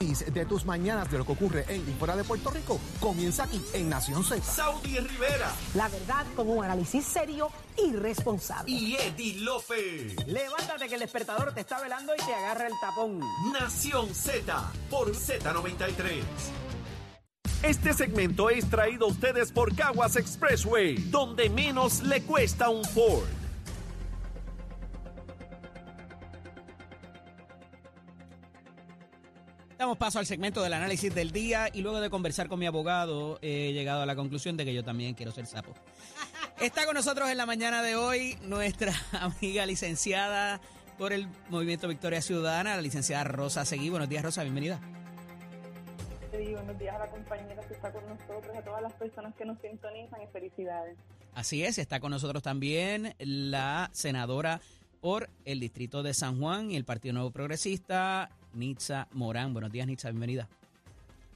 De tus mañanas de lo que ocurre en y fuera de Puerto Rico comienza aquí en Nación Z. Saudi Rivera La verdad con un análisis serio y responsable. y Eddie Lofe. Levántate que el despertador te está velando y te agarra el tapón. Nación Z por Z93. Este segmento es traído a ustedes por Caguas Expressway, donde menos le cuesta un Ford. Damos paso al segmento del análisis del día y luego de conversar con mi abogado he llegado a la conclusión de que yo también quiero ser sapo. Está con nosotros en la mañana de hoy nuestra amiga licenciada por el Movimiento Victoria Ciudadana, la licenciada Rosa Seguí. Buenos días, Rosa, bienvenida. Sí, buenos días a la compañera que está con nosotros, a todas las personas que nos sintonizan y felicidades. Así es, está con nosotros también la senadora por el Distrito de San Juan y el Partido Nuevo Progresista, Nitza Morán. Buenos días, Nitza, bienvenida.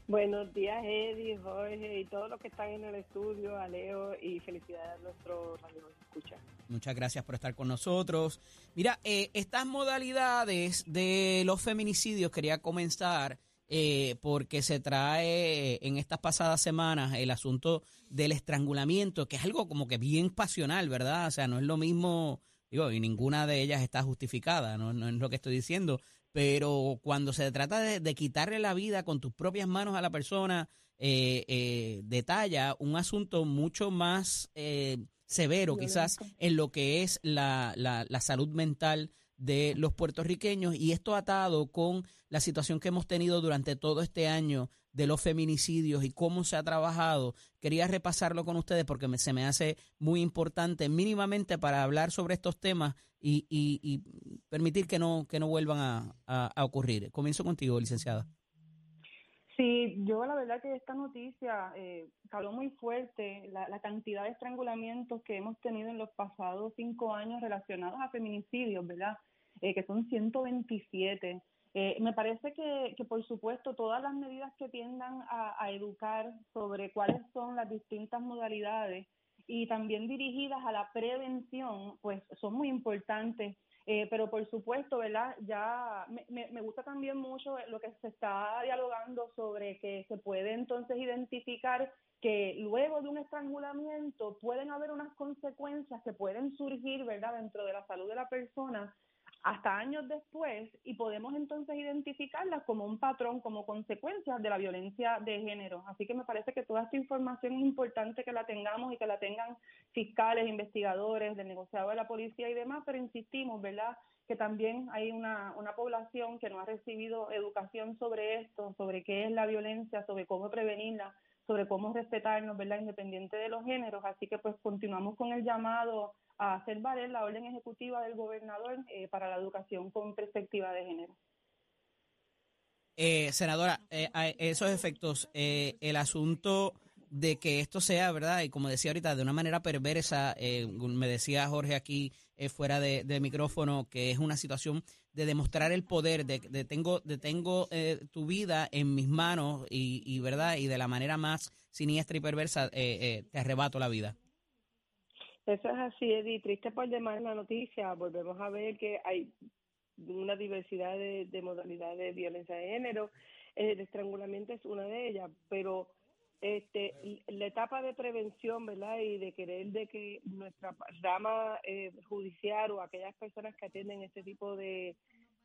Buenos días, Eddie, Jorge y todos los que están en el estudio, a Leo y felicidades a nuestro radio escucha. Muchas gracias por estar con nosotros. Mira, eh, estas modalidades de los feminicidios quería comenzar eh, porque se trae en estas pasadas semanas el asunto del estrangulamiento, que es algo como que bien pasional, ¿verdad? O sea, no es lo mismo, digo, y ninguna de ellas está justificada, no, no es lo que estoy diciendo, pero cuando se trata de, de quitarle la vida con tus propias manos a la persona, eh, eh, detalla un asunto mucho más eh, severo quizás en lo que es la, la, la salud mental de los puertorriqueños y esto atado con la situación que hemos tenido durante todo este año de los feminicidios y cómo se ha trabajado. Quería repasarlo con ustedes porque me- se me hace muy importante mínimamente para hablar sobre estos temas y, y- permitir que no, que no vuelvan a, a- a ocurrir. Comienzo contigo, licenciada. Sí, yo la verdad que esta noticia eh, caló muy fuerte la, la cantidad de estrangulamientos que hemos tenido en los pasados cinco años relacionados a feminicidios, ¿verdad? Eh, que son 127. Eh, me parece que, por supuesto, todas las medidas que tiendan a, a educar sobre cuáles son las distintas modalidades y también dirigidas a la prevención, pues son muy importantes. Eh, pero por supuesto, ¿verdad? Ya me, me gusta también mucho lo que se está dialogando sobre que se puede entonces identificar que luego de un estrangulamiento pueden haber unas consecuencias que pueden surgir, ¿verdad? Dentro de la salud de la persona hasta años después y podemos entonces identificarlas como un patrón, como consecuencias de la violencia de género. Así que me parece que toda esta información es importante que la tengamos y que la tengan fiscales, investigadores, del negociado de la policía y demás, pero insistimos, ¿verdad? Que también hay una, una población que no ha recibido educación sobre esto, sobre qué es la violencia, sobre cómo prevenirla, sobre cómo respetarnos, ¿verdad? Independiente de los géneros. Así que pues continuamos con el llamado a hacer valer la orden ejecutiva del gobernador eh, para la educación con perspectiva de género. Eh, senadora, eh, a esos efectos, eh, el asunto de que esto sea, ¿verdad? Y como decía ahorita, de una manera perversa, eh, me decía Jorge aquí eh, fuera de, de micrófono, que es una situación de demostrar el poder, de, de tengo, de tengo tu vida en mis manos y, y, ¿verdad? Y de la manera más siniestra y perversa te arrebato la vida. Eso es así, Eddie. Triste por demás la noticia. Volvemos a ver que hay una diversidad de, de modalidades de violencia de género. El estrangulamiento es una de ellas, pero este la etapa de prevención, ¿verdad? Y de querer de que nuestra rama eh, judicial o aquellas personas que atienden este tipo de,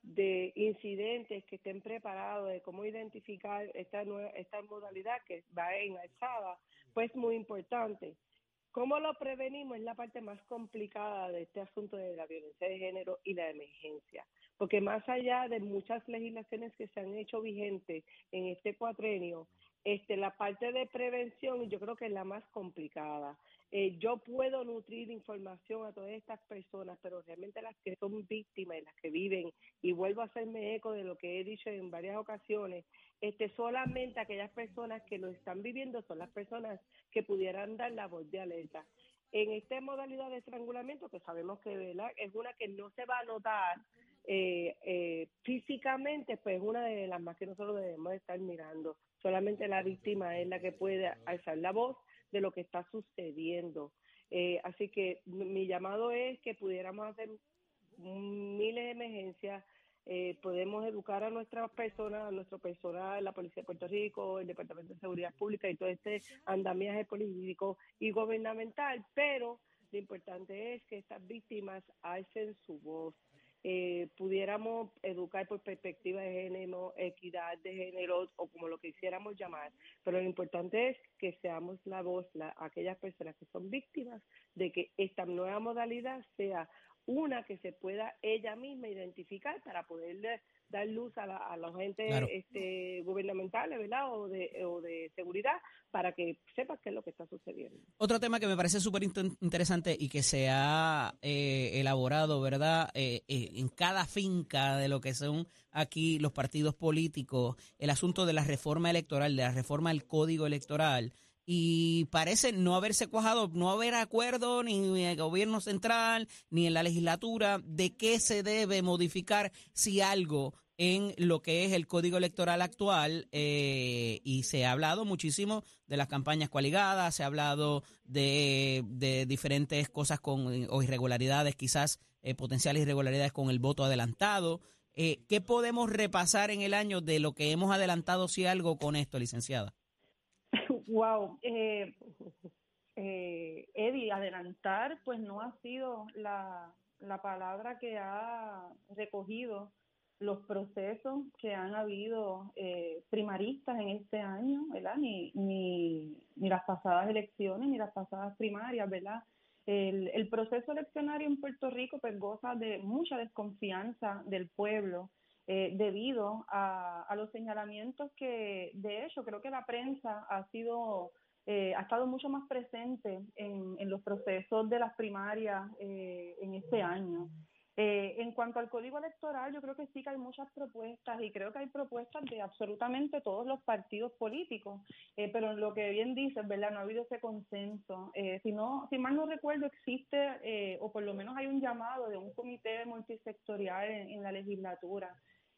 de incidentes que estén preparados de cómo identificar esta nueva, esta modalidad que va en alzada, pues muy importante. ¿Cómo lo prevenimos? Es la parte más complicada de este asunto de la violencia de género y la emergencia. Porque más allá de muchas legislaciones que se han hecho vigentes en este cuatrenio, este, la parte de prevención yo creo que es la más complicada. Eh, yo puedo nutrir información a todas estas personas, pero realmente las que son víctimas y las que viven, y vuelvo a hacerme eco de lo que he dicho en varias ocasiones, este, solamente aquellas personas que lo están viviendo son las personas que pudieran dar la voz de alerta. En esta modalidad de estrangulamiento, que sabemos que ¿verdad? es una que no se va a notar eh, eh, físicamente, pues es una de las más que nosotros debemos estar mirando. Solamente la víctima es la que puede alzar la voz de lo que está sucediendo. Eh, así que mi llamado es que pudiéramos hacer miles de emergencias, eh, podemos educar a nuestras personas, a nuestro personal, la Policía de Puerto Rico, el Departamento de Seguridad Pública y todo este andamiaje político y gubernamental, pero lo importante es que estas víctimas alcen su voz. Eh, pudiéramos educar por perspectiva de género, equidad de género o como lo quisiéramos llamar, pero lo importante es que seamos la voz, la, aquellas personas que son víctimas de que esta nueva modalidad sea una que se pueda ella misma identificar para poderle dar luz a, la, a los agentes este, gubernamentales, ¿verdad? O de, o de seguridad para que sepa qué es lo que está sucediendo. Otro tema que me parece súper interesante y que se ha eh, elaborado, ¿verdad? Eh, eh, en cada finca de lo que son aquí los partidos políticos, el asunto de la reforma electoral, de la reforma del código electoral y parece no haberse cuajado, no haber acuerdo ni en el gobierno central ni en la legislatura de qué se debe modificar si algo en lo que es el código electoral actual eh, y se ha hablado muchísimo de las campañas coaligadas, se ha hablado de, diferentes cosas con o irregularidades, quizás eh, potenciales irregularidades con el voto adelantado. Eh, ¿Qué podemos repasar en el año de lo que hemos adelantado, si algo, con esto, licenciada? Wow, eh, eh, Eddie, adelantar pues no ha sido la, la palabra que ha recogido los procesos que han habido eh, primaristas en este año, ¿verdad? Ni, ni, ni las pasadas elecciones, ni las pasadas primarias, ¿verdad? El, el proceso eleccionario en Puerto Rico pues goza de mucha desconfianza del pueblo eh, debido a, a, los señalamientos que, de hecho, creo que la prensa ha sido, eh, ha estado mucho más presente en, en los procesos de las primarias eh, en este año. en cuanto al código electoral, yo creo que sí que hay muchas propuestas y creo que hay propuestas de absolutamente todos los partidos políticos, pero lo que bien dices, ¿verdad? No ha habido ese consenso. si, no, si mal no recuerdo, existe, o por lo menos hay un llamado de un comité multisectorial en la legislatura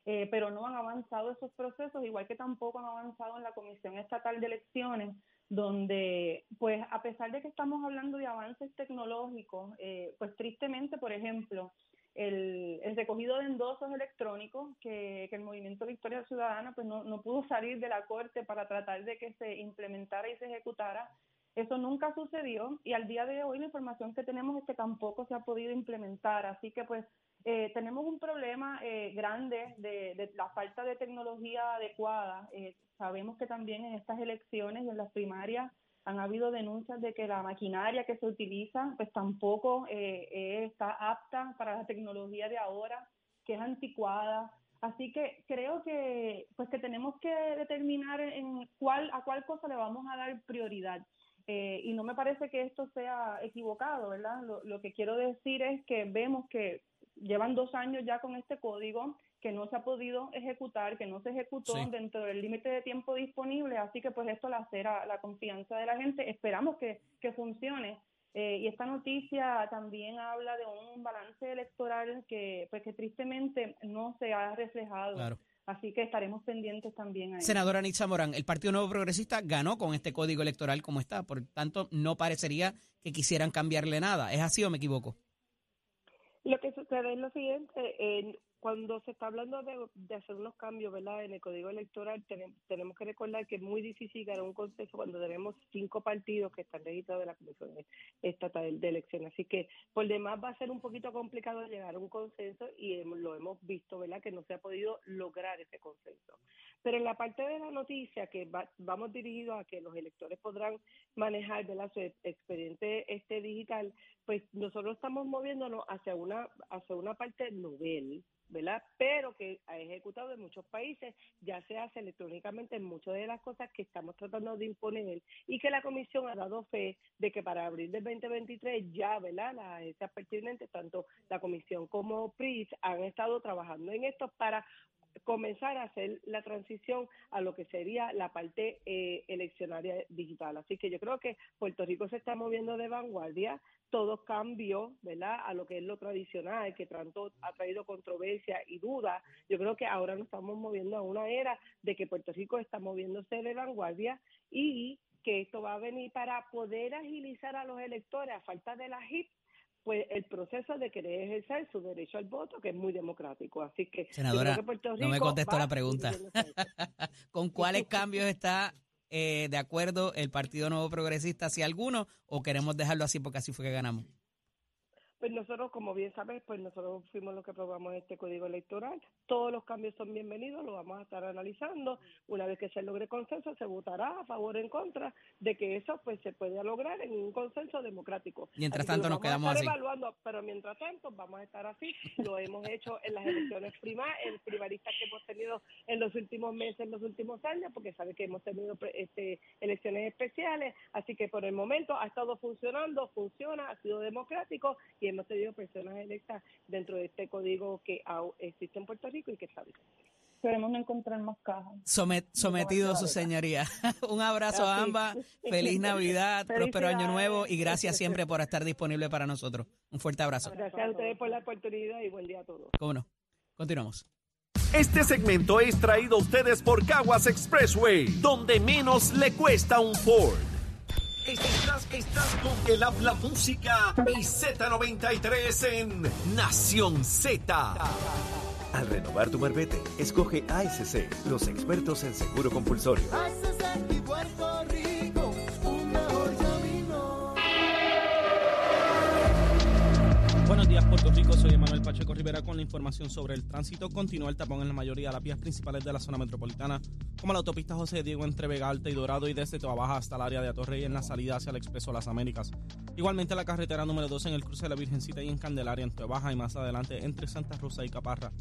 eh, pero no han avanzado esos procesos, igual que tampoco han avanzado en la Comisión Estatal de Elecciones, donde, pues, a pesar de que estamos hablando de avances tecnológicos, eh, pues tristemente, por ejemplo, el, el, recogido de endosos electrónicos que, que el Movimiento Victoria Ciudadana pues no, no pudo salir de la Corte para tratar de que se implementara y se ejecutara eso nunca sucedió y al día de hoy la información que tenemos es que tampoco se ha podido implementar. Así que pues eh, tenemos un problema eh, grande de, la falta de tecnología adecuada. Eh, sabemos que también en estas elecciones y en las primarias han habido denuncias de que la maquinaria que se utiliza pues tampoco está apta para la tecnología de ahora, que es anticuada. Así que creo que pues que tenemos que determinar en cuál a cuál cosa le vamos a dar prioridad. y no me parece que esto sea equivocado, ¿verdad? Lo, lo que quiero decir es que vemos que llevan dos años ya con este código que no se ha podido ejecutar, que no se ejecutó dentro del límite de tiempo disponible, así que pues esto lacera la confianza de la gente, esperamos que, que funcione. Eh, y esta noticia también habla de un balance electoral que, pues, que tristemente no se ha reflejado. Así que estaremos pendientes también. A Senadora Anitza Morán, el Partido Nuevo Progresista ganó con este código electoral como está, por tanto no parecería que quisieran cambiarle nada. ¿Es así o me equivoco? Lo que sucede es lo siguiente, cuando se está hablando de, hacer unos cambios ¿verdad? en el código electoral, tenemos, que recordar que es muy difícil ganar un consenso cuando tenemos cinco partidos que están registrados en la Comisión Estatal de Elecciones. Así que por demás va a ser un poquito complicado llegar a un consenso y lo hemos visto, ¿verdad? que no se ha podido lograr ese consenso. Pero en la parte de la noticia que vamos dirigidos a que los electores podrán manejar ¿verdad? su expediente este digital, pues nosotros estamos moviéndonos hacia una hacia una parte novel ¿verdad? Pero que ha ejecutado en muchos países, ya se hace electrónicamente en muchas de las cosas que estamos tratando de imponer y que la Comisión ha dado fe de que para abril del 2023 ya, ¿verdad? Las agencias pertinentes, tanto la Comisión como PRIS, han estado trabajando en esto para comenzar a hacer la transición a lo que sería la parte eh, eleccionaria digital. Así que yo creo que Puerto Rico se está moviendo de vanguardia, todo cambio, ¿verdad? A lo que es lo tradicional, que tanto ha traído controversia y duda. Yo creo que ahora nos estamos moviendo a una era de que Puerto Rico está moviéndose de vanguardia y que esto va a venir para poder agilizar a los electores a falta de la HIP pues el proceso de querer ejercer su derecho al voto, que es muy democrático. Así que, Senadora, no me contestó la pregunta. ¿Con cuáles cambios está eh, de acuerdo el Partido Nuevo Progresista, si alguno, o queremos dejarlo así porque así fue que ganamos? Pues nosotros, como bien sabes, pues nosotros fuimos los que aprobamos este código electoral. Todos los cambios son bienvenidos, lo vamos a estar analizando. Una vez que se logre consenso, se votará a favor o en contra de que eso pues se pueda lograr en un consenso democrático. Mientras tanto nos quedamos así. evaluando, pero mientras tanto vamos a estar así. Lo hemos hecho en las elecciones primarias, primaristas que hemos tenido en los últimos meses, en los últimos años, porque sabe que hemos tenido este, elecciones especiales. Así que por el momento ha estado funcionando, funciona, ha sido democrático y hemos tenido personas electas dentro de este código que existe en Puerto Rico y que está vigente. Esperemos no encontrar más cajas. sometido, su señoría. Un abrazo a ambas. Feliz Navidad, próspero año nuevo y gracias siempre por estar disponible para nosotros. Un fuerte abrazo. Gracias a ustedes por la oportunidad y buen día a todos. Cómo no. Continuamos. Este segmento es traído a ustedes por Caguas Expressway, donde menos le cuesta un Ford. Estás, estás con el habla música y Z93 en Nación Z. Al renovar tu marbete, escoge ASC, los expertos en seguro compulsorio. Buenos Puerto Rico. Soy Emanuel Pacheco Rivera con la información sobre el tránsito. Continúa el tapón en la mayoría de las vías principales de la zona metropolitana, como la autopista José Diego entre Vega Alta y Dorado y desde Toa Baja hasta el área de Atorrey en la salida hacia el Expreso Las Américas. Igualmente la carretera número 2 en el cruce de la Virgencita y en Candelaria en Toa Baja y más adelante entre Santa Rosa y Caparra.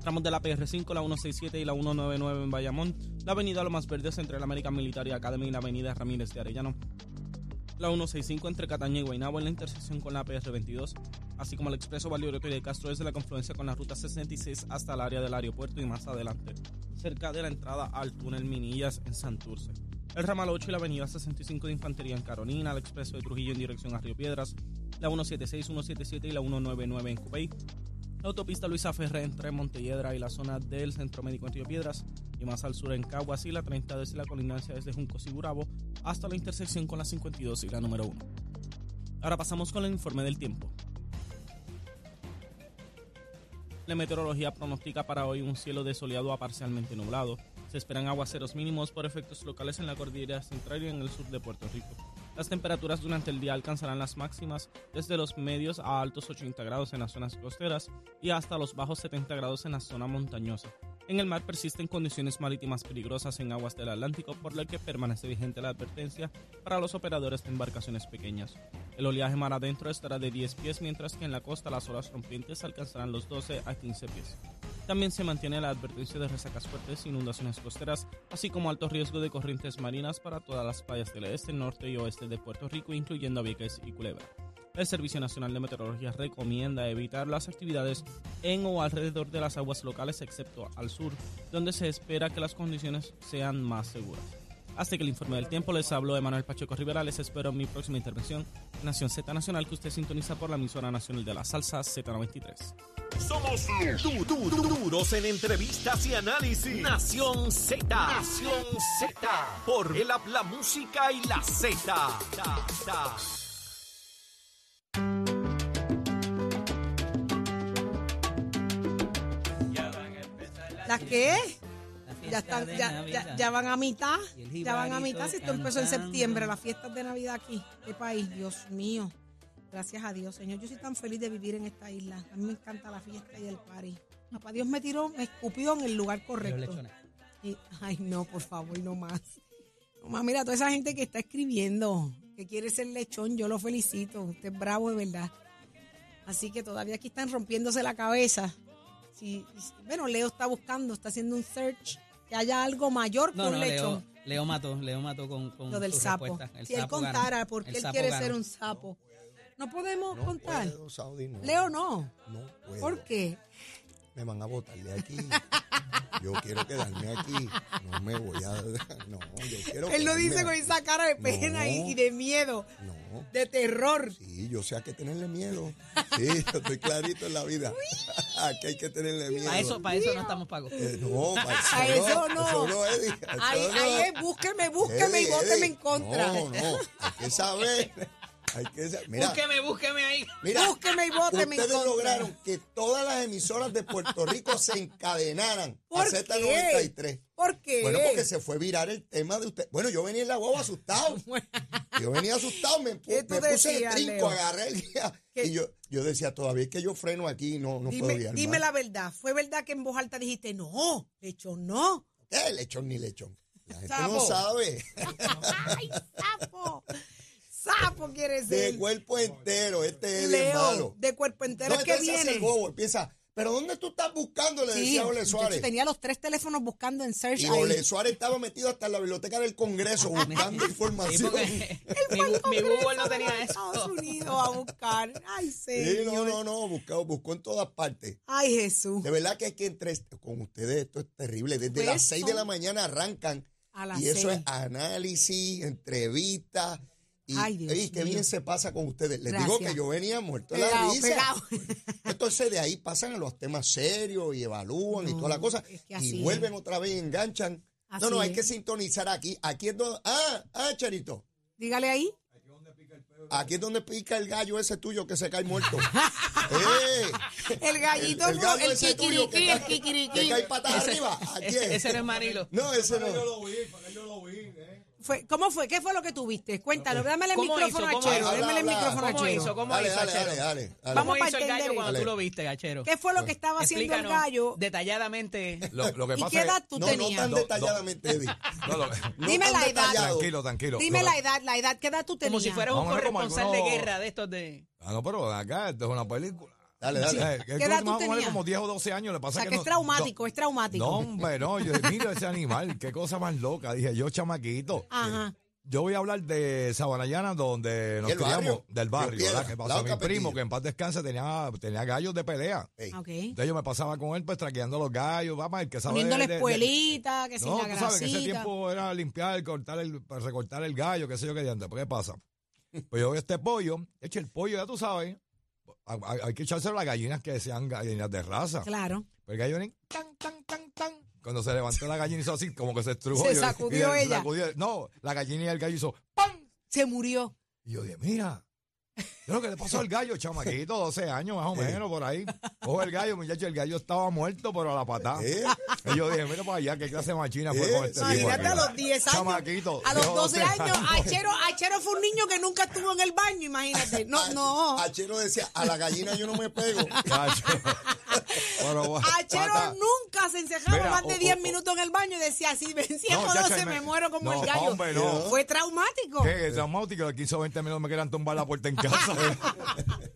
Tramos de la PR5, la 167 y la 199 en Bayamón, la avenida Lo Más Verdes entre la American Military Academy y la avenida Ramírez de Arellano la 165 entre Cataña y Guaynabo en la intersección con la PR22, así como el expreso Valioreto y de Castro desde la confluencia con la ruta 66 hasta el área del aeropuerto y más adelante, cerca de la entrada al túnel Minillas en Santurce. El ramal 8 y la avenida 65 de Infantería en Carolina, el expreso de Trujillo en dirección a Río Piedras, la 176, 177 y la 199 en Cupey, la autopista Luisa Ferré entre Montelledra y la zona del Centro Médico en Río Piedras y más al sur en Caguas y la 30 desde la colindancia desde Juncos y Burabo hasta la intersección con la 52 y la número 1. Ahora pasamos con el informe del tiempo. La meteorología pronostica para hoy un cielo desoleado a parcialmente nublado. Se esperan aguaceros mínimos por efectos locales en la cordillera central y en el sur de Puerto Rico. Las temperaturas durante el día alcanzarán las máximas desde los medios a altos 80 grados en las zonas costeras y hasta los bajos 70 grados en la zona montañosa. En el mar persisten condiciones marítimas peligrosas en aguas del Atlántico, por lo que permanece vigente la advertencia para los operadores de embarcaciones pequeñas. El oleaje mar adentro estará de 10 pies, mientras que en la costa las olas rompientes alcanzarán los 12 a 15 pies. También se mantiene la advertencia de resacas fuertes, inundaciones costeras, así como alto riesgo de corrientes marinas para todas las playas del este, norte y oeste de Puerto Rico, incluyendo Vieques y Culebra. El Servicio Nacional de Meteorología recomienda evitar las actividades en o alrededor de las aguas locales, excepto al sur, donde se espera que las condiciones sean más seguras. Hasta que el informe del tiempo les habló Emanuel Pacheco Rivera. Les espero en mi próxima intervención Nación Z Nacional que usted sintoniza por la emisora nacional de la salsa Z93. Somos du duros en entrevistas y análisis. Nación Z. Nación Z. Por el habla música y la Z. ¿La qué? Ya, están, ya, ya, ya, van a mitad, ya van a mitad. Si esto empezó en septiembre, las fiestas de Navidad aquí. ¿Qué país? Dios mío. Gracias a Dios, Señor. Yo soy tan feliz de vivir en esta isla. A mí me encanta la fiesta y el party. Papá Dios me tiró, me escupió en el lugar correcto. Y, ay, no, por favor, no más. No más, mira, toda esa gente que está escribiendo, que quiere ser lechón, yo lo felicito. Usted es bravo de verdad. Así que todavía aquí están rompiéndose la cabeza. Sí, bueno, Leo está buscando, está haciendo un search, que haya algo mayor que un lechón. Leo, mató, Leo mató con, con lo del sapo. si él contara porque él quiere ser un sapo. No podemos contar. Leo no. No puedo. ¿Por qué? me van a botar de aquí. Yo quiero quedarme aquí. No me voy a. No, yo quiero. Él lo dice con aquí. esa cara de pena y- No. y de miedo, No. de terror. Sí, yo sé a qué tenerle miedo. Sí, yo estoy clarito en la vida. A qué hay que tenerle miedo. Para eso, para eso no estamos pagos. Eh, no, para A eso no. Eso no, Eddie. Eso Ahí, no. ahí es, búsqueme, búsqueme y Eddie, bóteme en contra. No, no. Hay que saber. Hay que saber. Mira, Búsqueme, búsqueme ahí. Mira, Búsqueme y bóteme en ustedes contra. lograron que todas las emisoras de Puerto Rico se encadenaran a ¿Por Z93. ¿Por qué? Bueno, porque se fue virar el tema de usted. Bueno, yo venía en la guagua asustado. Yo venía asustado, me, pu- ¿Qué tú me puse de decías, trinco, Leo? agarré el guía. ¿Qué? Y yo, yo decía, todavía es que yo freno aquí, no, no puedo Dime, guiar dime más. la verdad. ¿Fue verdad que en voz alta dijiste, no, hecho no? ¿Qué? Lechón ni lechón. La gente Sapo. no sabe. ¡Ay, sapo! Sapo quiere De ser. cuerpo entero, este es bien Leo, malo. de cuerpo entero No, es que entonces hace viene. el bobo, empieza, ¿pero dónde tú estás buscando? Le Sí, decía Ole Suárez. tenía los tres teléfonos buscando en search Y ahí. Ole Suárez estaba metido hasta en la biblioteca del Congreso buscando Sí, información. mi, Google no tenía Estados eso. Unidos a buscar. Ay, Sí, señor. no, no, no, buscó, buscó en todas partes. Ay, Jesús. De verdad que es que entre con ustedes esto es terrible. Desde Pues las 6 de la mañana arrancan A las y eso seis. es análisis, entrevistas. Y, Ay, Dios ey, qué bien se pasa con ustedes. Les Gracias. digo que yo venía muerto de la risa. pegado. Entonces de ahí pasan a los temas serios y evalúan y toda la cosa. es que Y es. vuelven otra vez y enganchan. Así no, no, hay es. que sintonizar aquí. Aquí es donde. Ah, ah, Charito. Dígale ahí. Aquí es donde pica el gallo ese tuyo que se cae muerto. ¡Eh! El gallito, El, el gallo el ese tuyo que kikiriki, el cae, que cae patas arriba. Aquí Ese, es. ese no es Manilo. No, ese no. Fue, ¿Cómo fue? ¿Qué fue lo que tuviste? Cuéntalo, dámele el ¿Cómo micrófono a ¿Cómo Chero. Démele el micrófono a ¿Cómo Chero. hizo? ¿Cómo Dale, hizo, dale, dale, dale, dale. ¿Cómo Vamos para hizo el gallo cuando tú lo viste, Gachero? ¿Qué fue lo que estaba haciendo el gallo? detalladamente. Lo, lo que ¿Y qué edad tú No, no tenías? tan Do- detalladamente, Eddie. no, lo- No Dime tan la edad. detallado. tranquilo, tranquilo. Dime la edad, la edad. ¿Qué edad tú tenías? Como si fueras un corresponsal de guerra de estos de... Ah, no, pero acá esto es una película. Dale, dale. Eh, que ¿Qué edad tú más o menos tenías? como 10 o 12 años. Le O pasa sea, que que es no- traumático, es traumático. No, hombre, no. Yo, mira ese animal, qué cosa más loca. Dije yo, chamaquito. Ajá. Yo voy a hablar de Sabanayana, donde nos ¿Y el criamos, barrio? del barrio, Piedra, ¿verdad? Que pasó mi primo, que en paz descanse, tenía, tenía gallos de pelea. Ey. Ok. Entonces yo me pasaba con él, pues traqueando los gallos, vamos, el que sabe. Poniéndole de- de- de- espuelita, que sin no, la tú sabes que ese grasita. tiempo era limpiar, cortar el, pues, recortar el gallo, qué sé yo qué diante. ¿Por qué pasa? Pues yo veo este pollo, eche el pollo, ya tú sabes, hay, que echárselo a las gallinas que sean gallinas de raza. Claro. El gallo viene tan, tan, tan, tan. Cuando se levantó la gallina hizo así, como que se estrujó. Se sacudió y- y ella. sacudió. no, la gallina y el gallo hizo ¡pam! Se murió. Y yo dije, mira, ¿qué es lo que le pasó al gallo, chamaquito? 12 años más o menos, por ahí. Coge el gallo, muchacho, el gallo estaba muerto, pero a la patada. Eh, Y yo dije, mira para allá, qué clase de machina fue Eh, con este tipo. Imagínate a los 10 años. Chamaquito. A los de 12 años, Achero, Achero fue un niño que nunca estuvo en el baño, imagínate. No, no. Achero decía, a la gallina yo no me pego. Bueno, Achero pata. nunca se encerraba Mira, más de o- 10 o- minutos en el baño y decía, si vencía No, por chacho, 12 me- me muero como no, el gallo. hombre, no. Fue traumático. ¿Qué? Es traumático. De 15 o 20 minutos me querían tumbar la puerta en casa.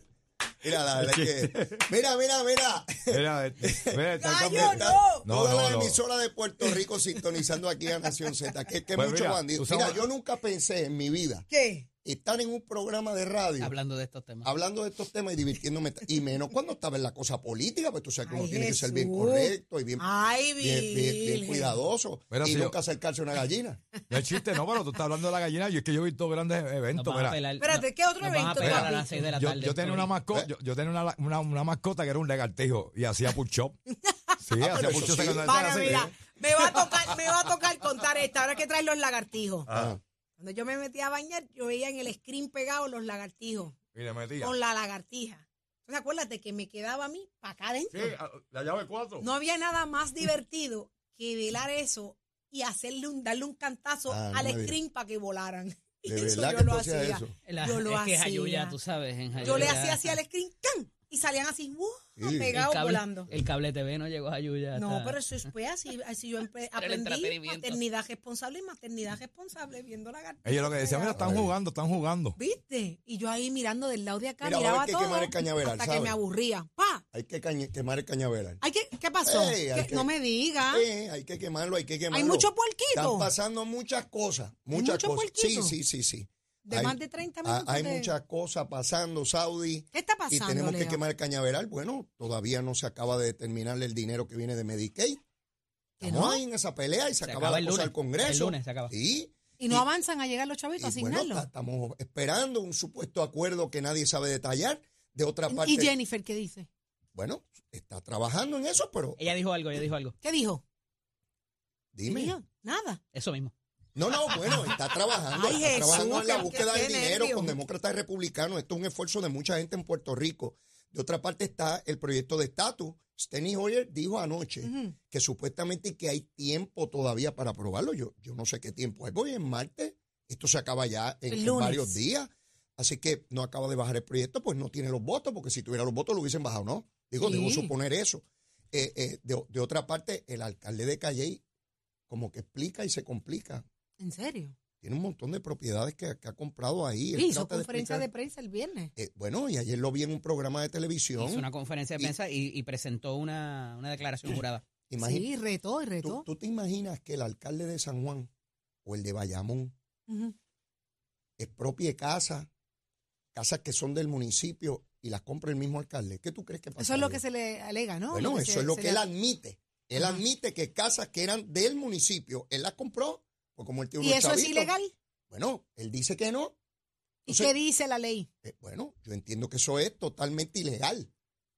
Mira, la verdad es que. Mira, mira, mira. Mira, este, mira, Gallo, no. No, Todas no, las no. emisoras de Puerto Rico sintonizando aquí a Nación Z. Que, que Pues mucho mira, bandido. Mira, yo nunca pensé en mi vida ¿Qué? Estar en un programa de radio Hablando de estos temas. hablando de estos temas y divirtiéndome. Y menos cuando estaba en la cosa política, pues tú sabes que uno Ay, tiene que ser bien correcto y bien, Ay, bien, bien- cuidadoso. Y si yo- nunca acercarse a una gallina. No es chiste, no, pero tú estás hablando de la gallina y es que yo he visto grandes eventos. mira. pelar- Espérate, no- ¿qué otro evento tú pelar has a las visto? 6 de la Yo, tarde. yo tenía una mascota, yo, yo tenía una, una, una mascota que era un lagartijo y hacía push-up. Sí, hacía eso push-up. sí. así. mira, me va a tocar, me va a tocar contar esta. Ahora que traes los lagartijos. Ah. Cuando yo me metía a bañar, yo veía en el screen pegado los lagartijos Y le metía. con la lagartija. Entonces acuérdate que me quedaba a mí para acá adentro. Sí, la llave 4. No había nada más divertido que velar eso y hacerle un, darle un cantazo Ah, no al digas. screen para que volaran. Y De eso verdad yo que lo hacía. eso. La- yo lo es que hacía. Jayuya, tú sabes, en Yo le hacía así al screen, ¡can! Y salían así, ¡wow! Sí. el pegados volando. el cable TV no llegó a Jayuya. No, pero eso es pues así, así yo aprendí maternidad responsable y maternidad responsable viendo la Ellos lo que decían, mira, están jugando, están jugando. ¿Viste? Y yo ahí mirando del lado de acá, Mira, miraba hay que todo quemar el cañaveral, hasta que me aburría. ¡Pa! Hay que quemar el cañaveral. Ay, ¿qué, qué pasó? Ey, hay ¿Qué? que- No me diga. Sí, hay que quemarlo, hay que quemarlo. Hay mucho puerquito. Están pasando muchas cosas, muchas mucho cosas. Sí, sí, sí, sí. De Hay- más de 30 Ah, minutos. Hay de- muchas cosas pasando, Saudi. ¿Qué está Y pasando, tenemos que quemar el cañaveral. Bueno, todavía no se acaba de determinar el dinero que viene de Medicaid. ¿Que Estamos no? ahí en esa pelea y se, Se acaba, acaba la el cosa lunes. al Congreso. El lunes se acaba. Sí. Y no avanzan a llegar los chavitos a Y bueno, asignarlos. ta- estamos esperando un supuesto acuerdo que nadie sabe detallar. De otra parte, ¿Y Jennifer qué dice? bueno, está trabajando en eso, pero Ella dijo algo, ella dijo algo. ¿Qué dijo? dime. ¿Qué dijo? Nada. Eso mismo. No, no, bueno, está trabajando, Ay, está Jesús, trabajando en la búsqueda del dinero nervio. con demócratas y republicanos. Esto es un esfuerzo de mucha gente en Puerto Rico. De otra parte está el proyecto de estatus. Steny Hoyer dijo anoche que supuestamente que hay tiempo todavía para aprobarlo. Yo, yo no sé qué tiempo hay. Hoy en martes, esto se acaba ya en, varios días. Así que no acaba de bajar el proyecto, pues no tiene los votos, porque si tuviera los votos lo hubiesen bajado, ¿no? Digo, Sí. debo suponer eso. Eh, eh, de, de otra parte, el alcalde de Calley como que explica y se complica. ¿En serio? Tiene un montón de propiedades que, que ha comprado ahí. Sí, hizo de conferencia de prensa el viernes. Eh, bueno, y ayer lo vi en un programa de televisión. Hizo una conferencia de Y- prensa y, y presentó una, una declaración jurada. Sí, retó y ¿tú, retó. tú te imaginas que el alcalde de San Juan o el de Bayamón Ujú. expropie casas, casas que son del municipio y las compra el mismo alcalde? ¿Qué tú crees que pasa? Eso es lo que se le alega, ¿no? Bueno, eso se- es lo que le- él admite. Él admite que casas que eran del municipio, él las compró. Pues como él tiene ¿Y unos eso es ilegal? Bueno, él dice que no. ¿Y qué dice la ley? Eh, bueno, yo entiendo que eso es totalmente ilegal.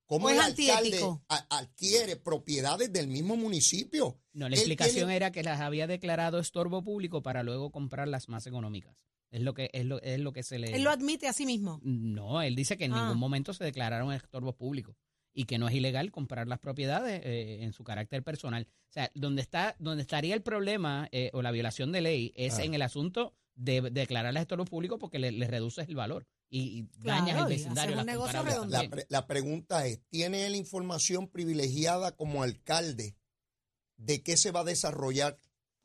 ¿Cómo ¿O el es alcalde adquiere propiedades del mismo municipio? No, la Él explicación tiene- era que las había declarado estorbo público para luego comprar las más económicas. Es lo que es lo, es lo que se le Él lo admite a sí mismo. No, él dice que en Ah. ningún momento se declararon estorbos públicos y que no es ilegal comprar las propiedades eh, en su carácter personal. O sea, donde está donde estaría el problema eh, o la violación de ley es Ah. en el asunto de declararlas estorbos públicos porque le, le reduces el valor y, y dañas Claro, el vecindario. un negocio. La, pre- la pregunta es, ¿tiene él información privilegiada como alcalde de qué se va a desarrollar?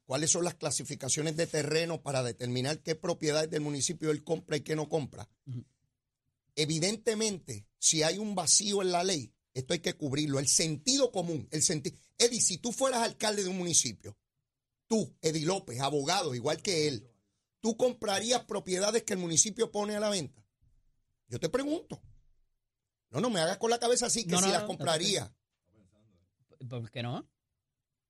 ¿Cuáles son las clasificaciones de terreno para determinar qué propiedades del municipio él compra y qué no compra? Evidentemente, si hay un vacío en la ley, esto hay que cubrirlo. El sentido común, el sentido. Eddie, si tú fueras alcalde de un municipio, tú, Eddie López, abogado, igual que él, ¿tú comprarías propiedades que el municipio pone a la venta? Yo te pregunto. No, no me hagas con la cabeza así que No, si no, las compraría. ¿Por qué no?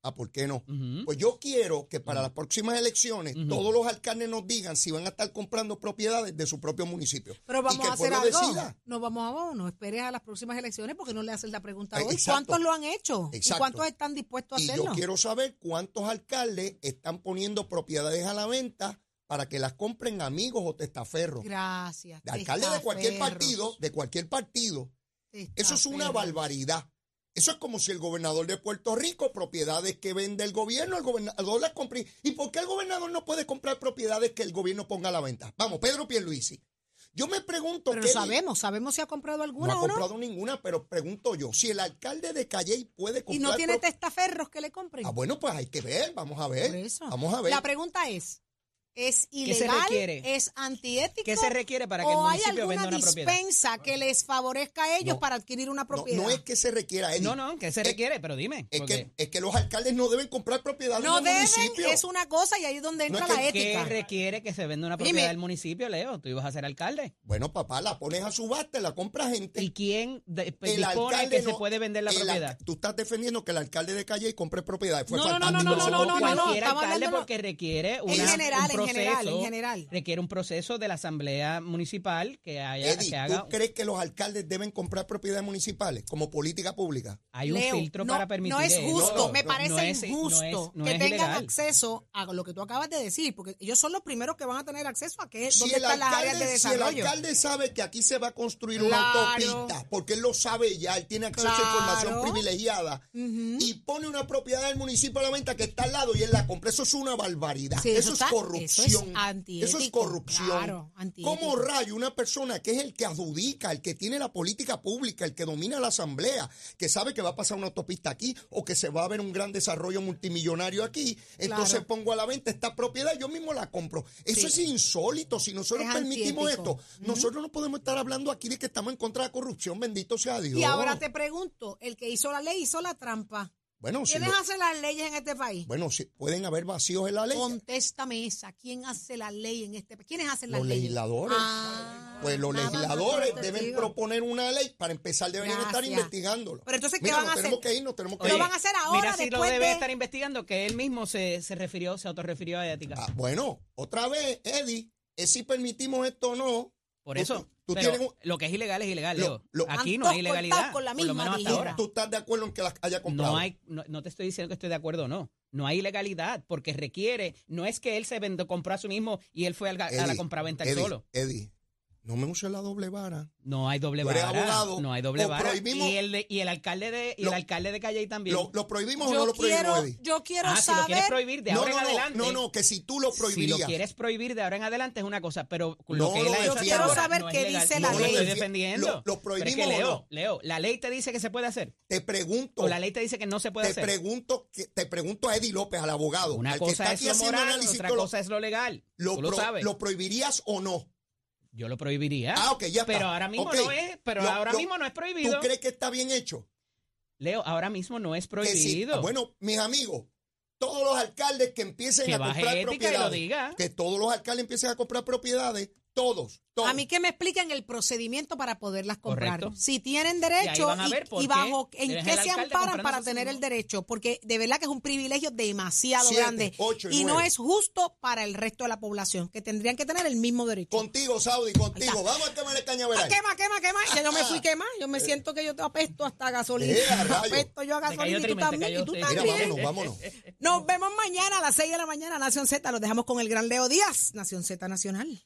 Ah, ¿por qué no? Pues yo quiero que para las próximas elecciones todos los alcaldes nos digan si van a estar comprando propiedades de su propio municipio. Pero y vamos que a hacer algo. decida. No vamos a no esperes a las próximas elecciones porque no le haces la pregunta Eh, hoy. exacto. ¿Cuántos lo han hecho? ¿Y cuántos están dispuestos a Y hacerlo? yo quiero saber cuántos alcaldes están poniendo propiedades a la venta para que las compren amigos o testaferros. Gracias. De alcaldes de cualquier partido, de cualquier partido. Eso es una barbaridad. Eso es como si el gobernador de Puerto Rico, propiedades que vende el gobierno, el gobernador las compre. ¿Y por qué el gobernador no puede comprar propiedades que el gobierno ponga a la venta? Vamos, Pedro Pierluisi. Yo me pregunto Pero qué- sabemos, sabemos si ha comprado No alguna ha o no. comprado ninguna, pero pregunto yo, si el alcalde de Calley puede Y comprar... no tiene pro- testaferros que le compren. Ah, bueno, pues hay que ver, vamos a Por ver. eso. Vamos a ver. La pregunta es, ¿es se ilegal? requiere? ¿Es antiético? ¿Qué se requiere para que el ¿O hay municipio alguna venda una propiedad? dispensa que les favorezca a ellos No. para adquirir una no, propiedad? no es que se requiera, Eddie. No, no, que se Es- requiere, pero dime. Es que, es que los alcaldes no deben comprar propiedades No en deben, municipio. es una cosa y ahí es donde No entra es que- la ¿Qué ética. requiere que se venda una Dime. propiedad del municipio, Leo? Tú ibas a ser alcalde. Bueno, papá, la pones a subasta, la compra gente. ¿Y quién de- El alcalde que se no- puede vender la propiedad? Tú estás defendiendo que el alcalde de Calle compre propiedades. Fue No, no, no, fantástico. no, no, no, no, no, no, Cualquier estamos alcalde hablando- porque requiere una, en general, proceso- en general. requiere un proceso de la asamblea municipal que haya Eddie, que haga ¿tú crees que los alcaldes deben comprar propiedades municipales como política pública? hay un Leo, filtro no, para permitir No es justo, No, me parece es- injusto es- que tengan ilegal. acceso a lo que tú acabas de decir, porque ellos son los primeros que van a tener acceso a que Si dónde el, están las áreas de alcalde, si el alcalde sabe que aquí se va a construir una Claro. autopista, porque él lo sabe ya, él tiene acceso Claro. a información privilegiada, y pone una propiedad del municipio a la venta que está al lado y él la compra. Eso es una barbaridad. Sí, eso, eso es está- corrupción. eso es Eso es corrupción. claro. ¿Cómo rayo una persona que es el que adjudica, el que tiene la política pública, el que domina la asamblea, que sabe que va a pasar una autopista aquí o que se va a ver un gran desarrollo multimillonario aquí, entonces Claro. pongo a la venta esta propiedad, yo mismo la compro. Eso Sí. es insólito. Si nosotros Es permitimos antiético. esto, nosotros no podemos estar hablando aquí de que estamos en contra de la corrupción. Bendito sea Dios. Y ahora te pregunto, el que hizo la ley hizo la trampa. Bueno, si ¿Quiénes lo- hacen las leyes en este país? bueno, si pueden haber vacíos en la ley. Contéstame esa. ¿Quién hace la ley en este país? ¿Quiénes hacen las Los leyes? legisladores. Ah, Pues los legisladores deben digo. proponer una ley. Para empezar, estar Gracias. investigándolo. Pero entonces, ¿qué Mira, van a hacer? tenemos que ir, nos tenemos que Lo ir. van a hacer ahora, Mira si lo después debe de- estar investigando, que él mismo se, se refirió, se autorrefirió a ética. Ah, bueno, otra vez, Eddie, es si permitimos esto o no. Por Tú- eso, tú pero un- lo que es ilegal es ilegal, Lo- Leo. lo- Aquí no hay ilegalidad, con la por lo misma menos hasta ahora. ¿Tú estás de acuerdo en que las haya comprado? No hay, no, no te estoy diciendo que estoy de acuerdo o no. No hay ilegalidad porque requiere, no es que él se vende, compró a sí mismo y él fue a la Eddie, compraventa él Eddie, solo. Eddie, no me uses la doble vara. No hay doble vara. abogado, no hay doble vara. prohibimos- y el de- y el alcalde de y Lo- el alcalde de Calle también. ¿Lo, lo prohibimos o no Yo lo prohibimos, quiero, Eddie? yo quiero ah, si lo quieres saber. prohibir de no, ahora no, en adelante. no, no, que si tú lo si prohibirías. lo quieres prohibir de ahora en adelante es una cosa, pero No lo que él lo ha hecho Yo quiero ahora saber qué dice la lo ley. estoy Lo- defendiendo. lo Pero es prohibimos que Leo, no? Leo, la ley te dice que se puede hacer Te pregunto, o la ley te dice que no se puede te hacer. pregunto, que, te pregunto a Eddie López, al abogado, Una al que está cosa es aquí lo haciendo moral, análisis, otra cosa es lo legal. lo. ¿lo prohibirías o no? Yo lo prohibiría. Ah, ok, ya está. Pero ahora mismo no es, pero ahora mismo no es ¿Tú prohibido. crees que está bien hecho? Leo, ahora mismo no es sí. prohibido. Ah, Bueno, mis amigos, todos los alcaldes que empiecen Que a comprar lo propiedades, diga. que todos los alcaldes empiecen a comprar propiedades, todos, todos. A mí que me expliquen el procedimiento para poderlas comprar. Correcto. Si tienen derecho y, ver por y qué bajo en qué se amparan para tener el derecho, porque de verdad que es un privilegio demasiado Siete, grande ocho y y no es justo para el resto de la población, que tendrían que tener el mismo derecho. Contigo, Saudi, contigo. Vamos a quemar el Ah, cañaveral. quema, quema, quema. Ya yo me fui quema. Yo me siento que yo te apesto hasta gasolina. Eh, a rayos. apesto yo a gasolina y tú también. Y tú trimen. Mira, también. vámonos, vámonos. Nos vemos mañana a las 6 de la mañana, Nación Z. Los dejamos con el gran Leo Díaz, Nación Z Nacional.